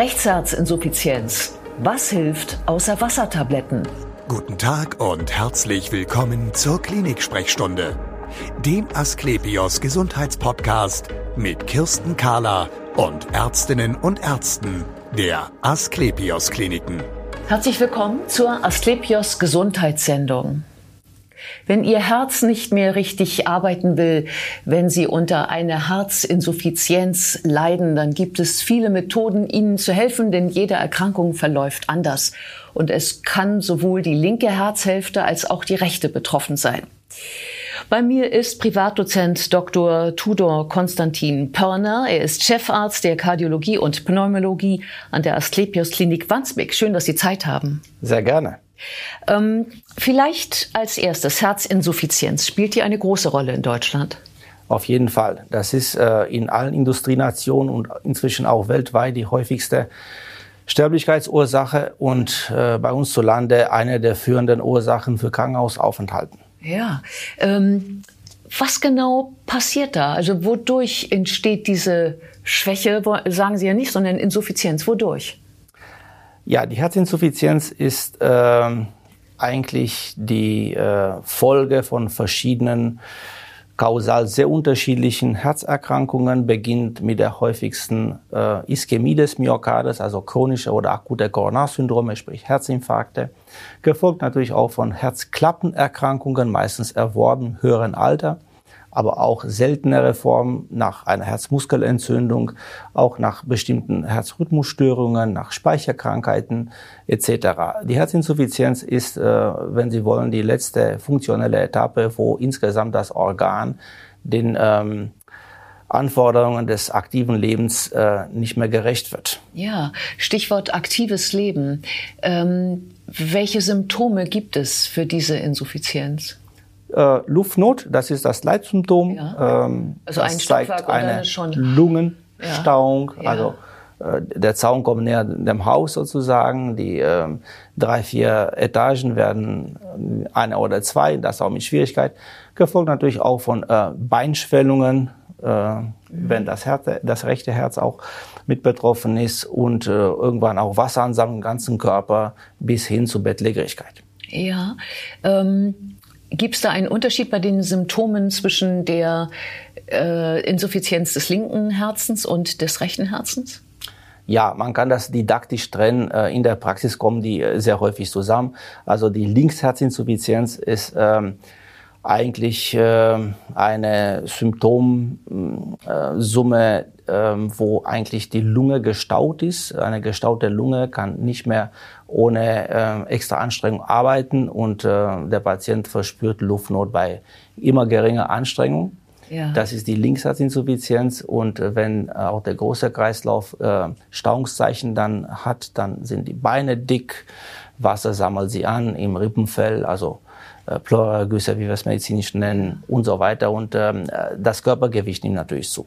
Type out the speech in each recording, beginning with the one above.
Rechtsherzinsuffizienz. Was hilft außer Wassertabletten? Guten Tag und herzlich willkommen zur Klinik-Sprechstunde, dem Asklepios Gesundheitspodcast mit Kirsten Kahler und Ärztinnen und Ärzten der Asklepios Kliniken. Herzlich willkommen zur Asklepios Gesundheitssendung. Wenn Ihr Herz nicht mehr richtig arbeiten will, wenn Sie unter einer Herzinsuffizienz leiden, dann gibt es viele Methoden, Ihnen zu helfen, denn jede Erkrankung verläuft anders. Und es kann sowohl die linke Herzhälfte als auch die rechte betroffen sein. Bei mir ist Privatdozent Dr. Tudor Konstantin Pörner. Er ist Chefarzt der Kardiologie und Pneumologie an der Asklepios Klinik Wandsbek. Schön, dass Sie Zeit haben. Sehr gerne. Ähm, vielleicht als erstes, Herzinsuffizienz. Spielt die eine große Rolle in Deutschland? Auf jeden Fall. Das ist äh, in allen Industrienationen und inzwischen auch weltweit die häufigste Sterblichkeitsursache und äh, bei uns zu Lande eine der führenden Ursachen für Krankenhausaufenthalten. Ja. Ähm, was genau passiert da? Also wodurch entsteht diese Schwäche, sagen Sie ja nicht, sondern Insuffizienz? Wodurch? Ja, die Herzinsuffizienz ist äh, eigentlich die äh, Folge von verschiedenen kausal sehr unterschiedlichen Herzerkrankungen, beginnt mit der häufigsten äh, Ischämie des Myokardes, also chronische oder akute Coronarsyndrome, sprich Herzinfarkte, gefolgt natürlich auch von Herzklappenerkrankungen, meistens erworben höheren Alter aber auch seltenere Formen nach einer Herzmuskelentzündung, auch nach bestimmten Herzrhythmusstörungen, nach Speicherkrankheiten etc. Die Herzinsuffizienz ist, äh, wenn Sie wollen, die letzte funktionelle Etappe, wo insgesamt das Organ den ähm, Anforderungen des aktiven Lebens äh, nicht mehr gerecht wird. Ja, Stichwort aktives Leben. Ähm, welche Symptome gibt es für diese Insuffizienz? Äh, Luftnot, das ist das Leitsymptom. Ja. Ähm, also ein zeigt eine Lungenstauung. Ja. Also äh, der Zaun kommt näher dem Haus sozusagen. Die äh, drei, vier Etagen werden äh, eine oder zwei, das auch mit Schwierigkeit. Gefolgt natürlich auch von äh, Beinschwellungen, äh, mhm. wenn das, Herz, das rechte Herz auch mit betroffen ist und irgendwann auch Wasseransammlung im ganzen Körper bis hin zu Bettlägerigkeit. Ja, ähm, Gibt es da einen Unterschied bei den Symptomen zwischen der äh, Insuffizienz des linken Herzens und des rechten Herzens? Ja, man kann das didaktisch trennen. Äh, in der Praxis kommen die äh, sehr häufig zusammen. Also die Linksherzinsuffizienz ist ähm, eigentlich äh, eine Symptomsumme, äh, wo eigentlich die Lunge gestaut ist. Eine gestaute Lunge kann nicht mehr ohne äh, extra Anstrengung arbeiten und äh, der Patient verspürt Luftnot bei immer geringer Anstrengung. Ja. Das ist die Linksherzinsuffizienz und äh, wenn auch der große Kreislauf äh, Stauungszeichen dann hat, dann sind die Beine dick, Wasser sammelt sie an im Rippenfell, also äh, Pleuragüsse, wie wir es medizinisch nennen und so weiter und ähm, das Körpergewicht nimmt natürlich zu.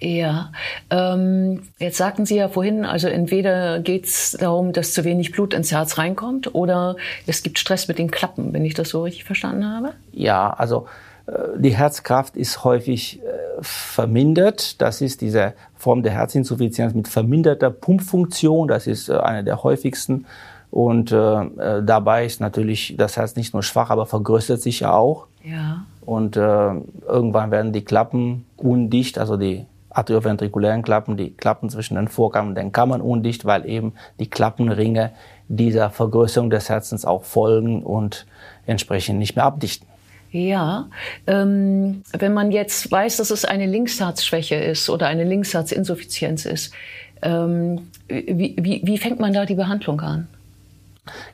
Ja, ähm, jetzt sagten Sie ja vorhin, also entweder geht es darum, dass zu wenig Blut ins Herz reinkommt oder es gibt Stress mit den Klappen, wenn ich das so richtig verstanden habe? Ja, also äh, die Herzkraft ist häufig äh, vermindert. Das ist diese Form der Herzinsuffizienz mit verminderter Pumpfunktion. Das ist äh, eine der häufigsten. Und äh, äh, dabei ist natürlich das Herz nicht nur schwach, aber vergrößert sich ja auch. Ja. Und äh, irgendwann werden die Klappen undicht, also die atrioventrikulären Klappen, die Klappen zwischen den Vorkammern und den Kammern undicht, weil eben die Klappenringe dieser Vergrößerung des Herzens auch folgen und entsprechend nicht mehr abdichten. Ja, ähm, wenn man jetzt weiß, dass es eine Linksherzschwäche ist oder eine Linksherzinsuffizienz ist, ähm, wie, wie, wie fängt man da die Behandlung an?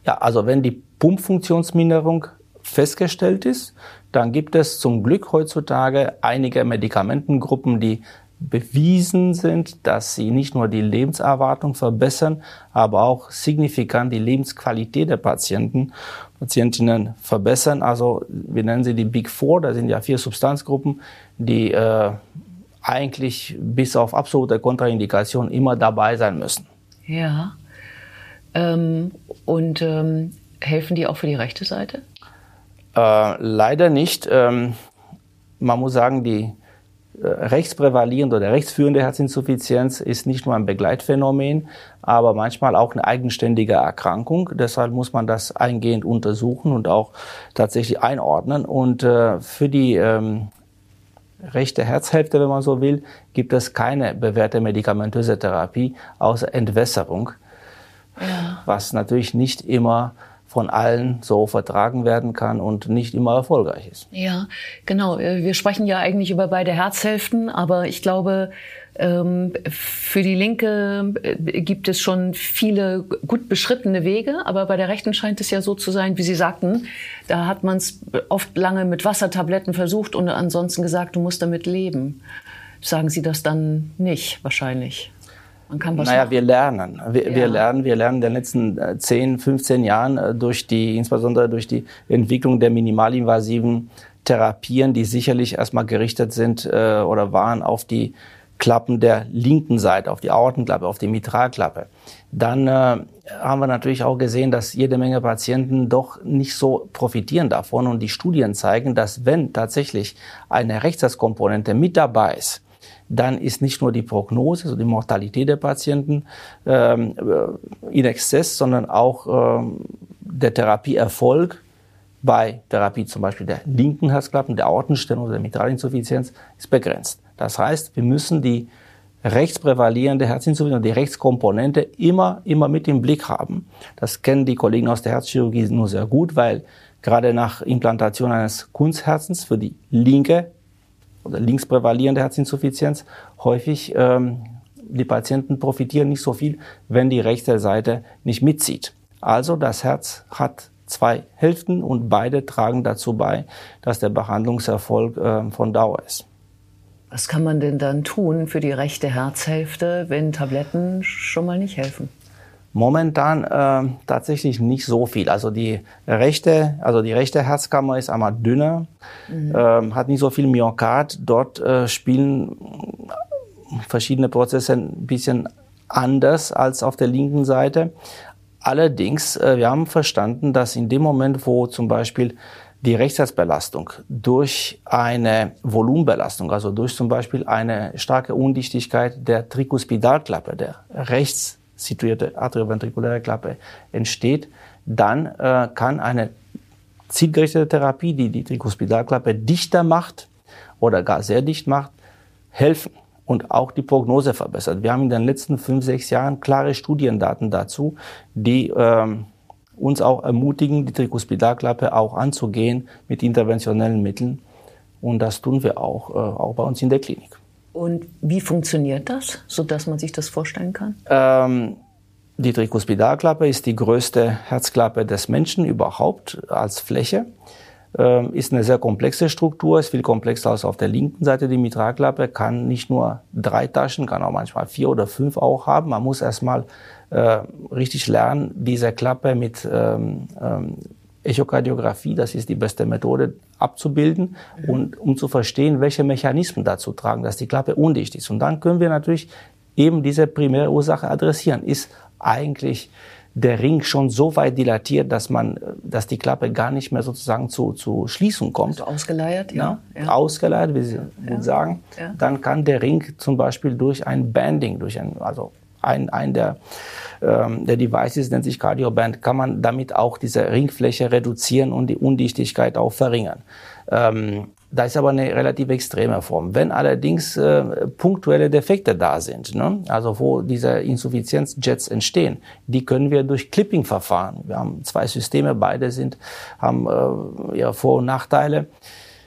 Ja, also wenn die Pumpfunktionsminderung festgestellt ist, dann gibt es zum Glück heutzutage einige Medikamentengruppen, die bewiesen sind, dass sie nicht nur die Lebenserwartung verbessern, aber auch signifikant die Lebensqualität der Patienten, Patientinnen verbessern. Also wir nennen sie die Big Four, da sind ja vier Substanzgruppen, die äh, eigentlich bis auf absolute Kontraindikation immer dabei sein müssen. Ja. Ähm, und ähm, helfen die auch für die rechte Seite? Äh, leider nicht. Ähm, man muss sagen, die rechtsprävalierende oder rechtsführende Herzinsuffizienz ist nicht nur ein Begleitphänomen, aber manchmal auch eine eigenständige Erkrankung. Deshalb muss man das eingehend untersuchen und auch tatsächlich einordnen. Und äh, für die ähm, rechte Herzhälfte, wenn man so will, gibt es keine bewährte medikamentöse Therapie außer Entwässerung, ja. was natürlich nicht immer von allen so vertragen werden kann und nicht immer erfolgreich ist. Ja, genau. Äh, wir sprechen ja eigentlich über beide Herzhälften, aber ich glaube, ähm, für die Linke äh, gibt es schon viele gut beschrittene Wege, aber bei der Rechten scheint es ja so zu sein, wie Sie sagten, da hat man es oft lange mit Wassertabletten versucht und ansonsten gesagt, du musst damit leben. Sagen Sie das dann nicht wahrscheinlich? Man kann was naja, machen. wir lernen. Wir, ja. wir, lernen, wir lernen in den letzten 10, äh, 15 Jahren äh, durch die, insbesondere durch die Entwicklung der minimalinvasiven Therapien, die sicherlich erstmal gerichtet sind äh, oder waren auf die Klappen der linken Seite, auf die Aortenklappe, auf die Mitralklappe. Dann äh, haben wir natürlich auch gesehen, dass jede Menge Patienten doch nicht so profitieren davon. Und die Studien zeigen, dass wenn tatsächlich eine Rechtskomponente mit dabei ist, dann ist nicht nur die Prognose, also die Mortalität der Patienten ähm, äh, in Exzess, sondern auch ähm, der Therapieerfolg bei Therapie zum Beispiel der linken Herzklappen, der Aortenstellung oder der Mitralinsuffizienz ist begrenzt. Das heißt, wir müssen die rechtsprävalierende Herzinsuffizienz, die Rechtskomponente immer, immer mit im Blick haben. Das kennen die Kollegen aus der Herzchirurgie nur sehr gut, weil gerade nach Implantation eines Kunstherzens für die linke oder links prävalierende Herzinsuffizienz häufig ähm, die Patienten profitieren nicht so viel, wenn die rechte Seite nicht mitzieht. Also das Herz hat zwei Hälften und beide tragen dazu bei, dass der Behandlungserfolg äh, von Dauer ist. Was kann man denn dann tun für die rechte Herzhälfte, wenn Tabletten schon mal nicht helfen? Momentan äh, tatsächlich nicht so viel. Also die rechte, also die rechte Herzkammer ist einmal dünner, mhm. äh, hat nicht so viel Myokard. Dort äh, spielen verschiedene Prozesse ein bisschen anders als auf der linken Seite. Allerdings, äh, wir haben verstanden, dass in dem Moment, wo zum Beispiel die Rechtsherzbelastung durch eine Volumenbelastung, also durch zum Beispiel eine starke Undichtigkeit der Trikospidalklappe, der rechts situierte atrioventrikuläre Klappe entsteht, dann äh, kann eine zielgerichtete Therapie, die die Trikospidalklappe dichter macht oder gar sehr dicht macht, helfen und auch die Prognose verbessert. Wir haben in den letzten fünf, sechs Jahren klare Studiendaten dazu, die ähm, uns auch ermutigen, die Trikospidalklappe auch anzugehen mit interventionellen Mitteln. Und das tun wir auch, äh, auch bei uns in der Klinik. Und wie funktioniert das, sodass man sich das vorstellen kann? Ähm, die Trikospidalklappe ist die größte Herzklappe des Menschen überhaupt als Fläche. Ähm, ist eine sehr komplexe Struktur, ist viel komplexer als auf der linken Seite. Die Mitralklappe kann nicht nur drei Taschen, kann auch manchmal vier oder fünf auch haben. Man muss erstmal äh, richtig lernen, diese Klappe mit ähm, ähm, Echokardiographie, das ist die beste Methode, abzubilden mhm. und um zu verstehen, welche Mechanismen dazu tragen, dass die Klappe undicht ist. Und dann können wir natürlich eben diese primäre Ursache adressieren. Ist eigentlich der Ring schon so weit dilatiert, dass man, dass die Klappe gar nicht mehr sozusagen zu, zu Schließung kommt. Also ausgeleiert, ja. ja. Ausgeleiert, wie Sie ja. sagen. Ja. Dann kann der Ring zum Beispiel durch ein Banding, durch ein, also ein, ein der, ähm, der Devices nennt sich Cardioband, kann man damit auch diese Ringfläche reduzieren und die Undichtigkeit auch verringern. Ähm, da ist aber eine relativ extreme Form. Wenn allerdings äh, punktuelle Defekte da sind, ne, also wo diese Insuffizienzjets entstehen, die können wir durch Clipping-Verfahren. Wir haben zwei Systeme, beide sind haben äh, ja Vor- und Nachteile.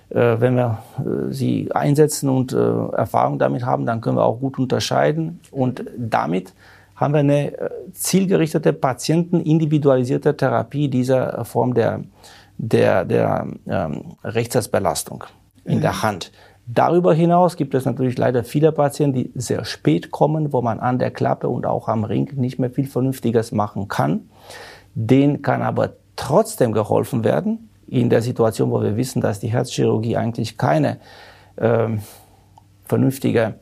Äh, wenn wir äh, sie einsetzen und äh, Erfahrung damit haben, dann können wir auch gut unterscheiden. Und damit haben wir eine äh, zielgerichtete, patientenindividualisierte Therapie dieser Form der, der, der ähm, Rechtsbelastung in mhm. der Hand. Darüber hinaus gibt es natürlich leider viele Patienten, die sehr spät kommen, wo man an der Klappe und auch am Ring nicht mehr viel Vernünftiges machen kann. Den kann aber trotzdem geholfen werden, in der Situation, wo wir wissen, dass die Herzchirurgie eigentlich keine ähm, vernünftige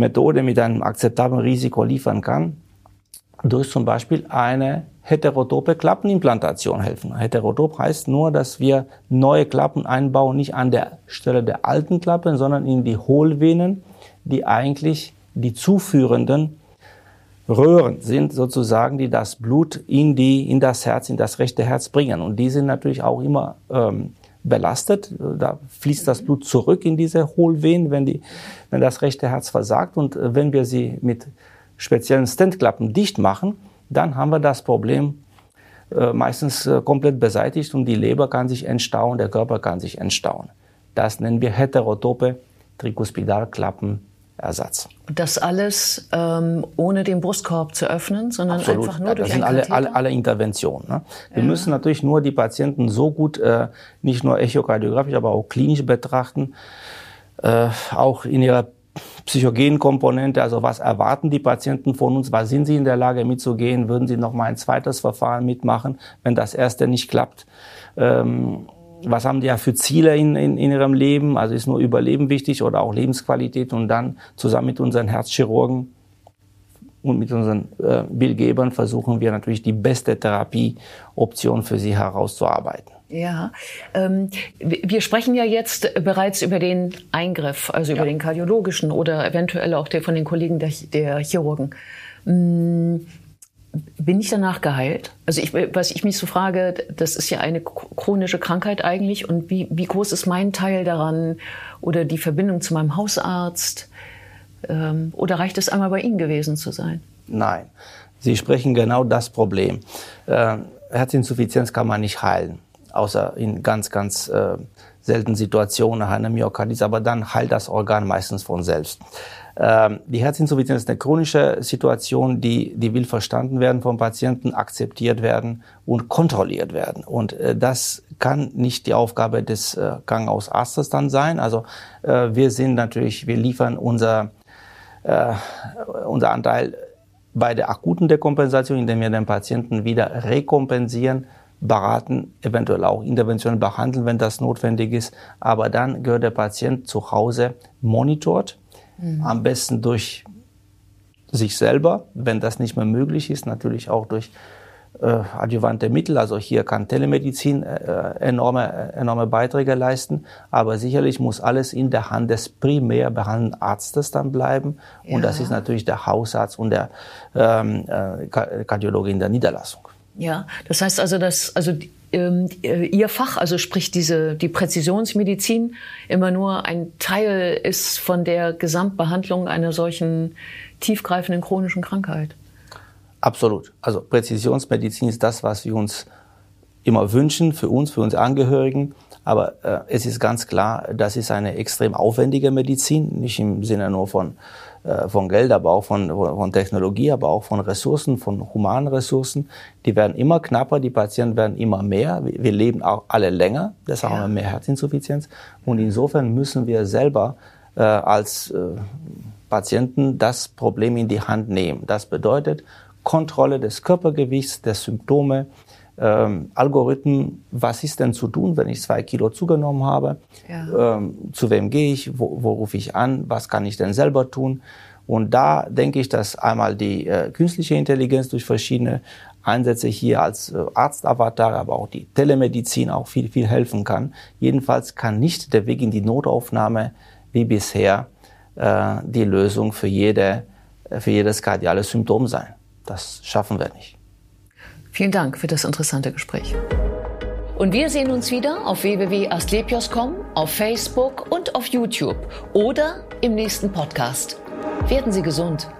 Methode mit einem akzeptablen Risiko liefern kann. durch zum Beispiel eine heterotope Klappenimplantation helfen. Heterotop heißt nur, dass wir neue Klappen einbauen, nicht an der Stelle der alten Klappen, sondern in die Hohlvenen, die eigentlich die zuführenden Röhren sind sozusagen, die das Blut in die, in das Herz, in das rechte Herz bringen. Und die sind natürlich auch immer ähm, belastet. Da fließt das Blut zurück in diese Hohlvenen, wenn die, wenn das rechte Herz versagt. Und äh, wenn wir sie mit speziellen Stentklappen dicht machen, dann haben wir das Problem äh, meistens äh, komplett beseitigt und die Leber kann sich entstauen, der Körper kann sich entstauen. Das nennen wir heterotope Trikospidalklappen Ersatz. Das alles ähm, ohne den Brustkorb zu öffnen, sondern Absolut. einfach nur ja, durch das sind alle, alle, alle Interventionen. Ne? Wir ja. müssen natürlich nur die Patienten so gut, äh, nicht nur echokardiografisch, aber auch klinisch betrachten, äh, auch in ihrer psychogenen Komponente, also was erwarten die Patienten von uns, was sind sie in der Lage mitzugehen, würden sie noch mal ein zweites Verfahren mitmachen, wenn das erste nicht klappt. Ähm, was haben die ja für Ziele in, in, in ihrem Leben? Also ist nur Überleben wichtig oder auch Lebensqualität und dann zusammen mit unseren Herzchirurgen und mit unseren äh, Bildgebern versuchen wir natürlich die beste Therapieoption für sie herauszuarbeiten. Ja, ähm, wir sprechen ja jetzt bereits über den Eingriff, also über ja. den kardiologischen oder eventuell auch der von den Kollegen der, der Chirurgen. Hm, bin ich danach geheilt? Also ich, was ich mich so frage, das ist ja eine chronische Krankheit eigentlich und wie, wie groß ist mein Teil daran oder die Verbindung zu meinem Hausarzt? Ähm, oder reicht es einmal bei Ihnen gewesen zu sein? Nein, Sie sprechen genau das Problem. Äh, Herzinsuffizienz kann man nicht heilen, außer in ganz, ganz äh, seltenen Situationen nach einer Myokarditis, aber dann heilt das Organ meistens von selbst. Ähm, die Herzinsuffizienz ist eine chronische Situation, die, die will verstanden werden vom Patienten, akzeptiert werden und kontrolliert werden. Und äh, das kann nicht die Aufgabe des äh, Krankenhausarztes dann sein. Also äh, wir sind natürlich, wir liefern unser, äh, unser Anteil bei der akuten Dekompensation, indem wir den Patienten wieder rekompensieren, beraten, eventuell auch interventionell behandeln, wenn das notwendig ist. Aber dann gehört der Patient zu Hause monitort Mhm. Am besten durch sich selber, wenn das nicht mehr möglich ist, natürlich auch durch äh, adjuvante Mittel. Also hier kann Telemedizin äh, enorme, enorme Beiträge leisten. Aber sicherlich muss alles in der Hand des primär behandelnden Arztes dann bleiben. Ja. Und das ist natürlich der Hausarzt und der ähm, äh, Kardiologe in der Niederlassung. Ja, das heißt also, dass also ähm, äh, Ihr Fach, also sprich diese die Präzisionsmedizin, immer nur ein Teil ist von der Gesamtbehandlung einer solchen tiefgreifenden chronischen Krankheit. Absolut. Also Präzisionsmedizin ist das, was wir uns immer wünschen für uns, für unsere Angehörigen. Aber äh, es ist ganz klar, das ist eine extrem aufwendige Medizin, nicht im Sinne nur von von Geld, aber auch von, von Technologie, aber auch von Ressourcen, von humanen Ressourcen. Die werden immer knapper, die Patienten werden immer mehr. Wir leben auch alle länger, deshalb ja. haben wir mehr Herzinsuffizienz. Und insofern müssen wir selber äh, als äh, Patienten das Problem in die Hand nehmen. Das bedeutet Kontrolle des Körpergewichts, der Symptome, ähm, Algorithmen, was ist denn zu tun, wenn ich zwei Kilo zugenommen habe? Ja. Ähm, zu wem gehe ich? Wo, wo rufe ich an? Was kann ich denn selber tun? Und da denke ich, dass einmal die äh, künstliche Intelligenz durch verschiedene Einsätze hier als äh, Arztavatar, aber auch die Telemedizin auch viel, viel helfen kann. Jedenfalls kann nicht der Weg in die Notaufnahme wie bisher äh, die Lösung für, jede, für jedes kardiale Symptom sein. Das schaffen wir nicht. Vielen Dank für das interessante Gespräch. Und wir sehen uns wieder auf www.astlepios.com, auf Facebook und auf YouTube oder im nächsten Podcast. Werden Sie gesund.